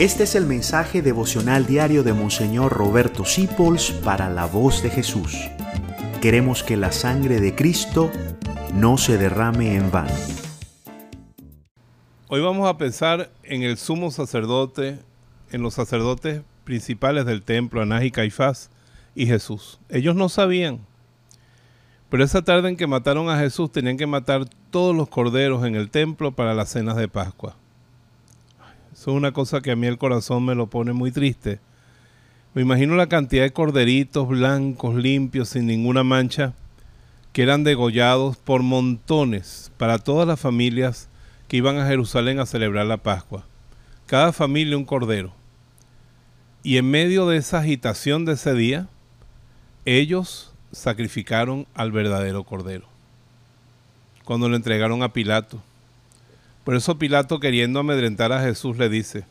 Este es el mensaje devocional diario de Monseñor Roberto Sipols para la voz de Jesús. Queremos que la sangre de Cristo no se derrame en vano. Hoy vamos a pensar en el sumo sacerdote, en los sacerdotes principales del templo, Anás y Caifás y Jesús. Ellos no sabían, pero esa tarde en que mataron a Jesús tenían que matar todos los corderos en el templo para las cenas de Pascua. Eso es una cosa que a mí el corazón me lo pone muy triste. Me imagino la cantidad de corderitos blancos, limpios, sin ninguna mancha, que eran degollados por montones para todas las familias que iban a Jerusalén a celebrar la Pascua. Cada familia un cordero. Y en medio de esa agitación de ese día, ellos sacrificaron al verdadero cordero. Cuando lo entregaron a Pilato. Por eso Pilato, queriendo amedrentar a Jesús, le dice,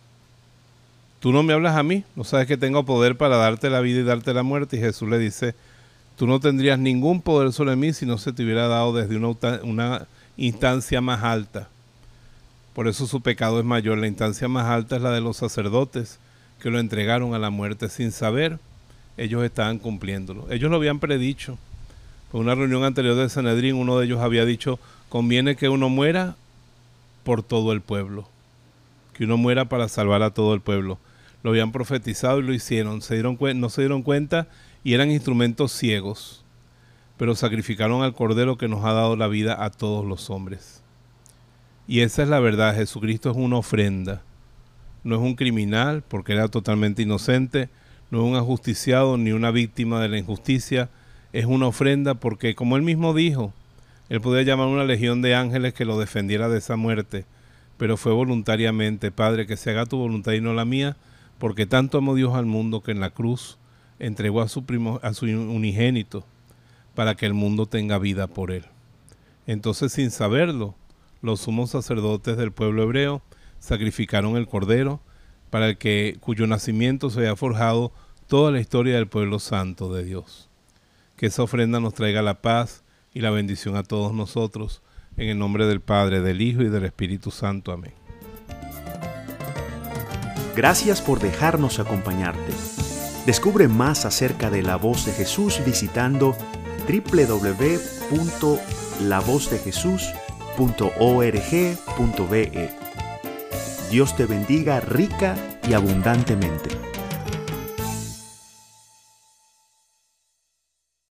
tú no me hablas a mí, no sabes que tengo poder para darte la vida y darte la muerte. Y Jesús le dice, tú no tendrías ningún poder sobre mí si no se te hubiera dado desde una, instancia más alta. Por eso su pecado es mayor. La instancia más alta es la de los sacerdotes que lo entregaron a la muerte sin saber. Ellos estaban cumpliéndolo. Ellos lo habían predicho. En una reunión anterior de Sanedrín, uno de ellos había dicho, conviene que uno muera por todo el pueblo. Que uno muera para salvar a todo el pueblo. Lo habían profetizado y lo hicieron. Se dieron no se dieron cuenta y eran instrumentos ciegos. Pero sacrificaron al Cordero que nos ha dado la vida a todos los hombres. Y esa es la verdad. Jesucristo es una ofrenda. No es un criminal porque era totalmente inocente. No es un ajusticiado ni una víctima de la injusticia. Es una ofrenda porque, como él mismo dijo, él podía llamar una legión de ángeles que lo defendiera de esa muerte, pero fue voluntariamente, Padre, que se haga tu voluntad y no la mía, porque tanto amó Dios al mundo que en la cruz entregó a su, primo, a su unigénito para que el mundo tenga vida por él. Entonces, sin saberlo, los sumos sacerdotes del pueblo hebreo sacrificaron el cordero para el que cuyo nacimiento se haya forjado toda la historia del pueblo santo de Dios. Que esa ofrenda nos traiga la paz, y la bendición a todos nosotros. En el nombre del Padre, del Hijo y del Espíritu Santo. Amén. Gracias por dejarnos acompañarte. Descubre más acerca de la voz de Jesús visitando www.lavozdejesús.org.be. Dios te bendiga rica y abundantemente.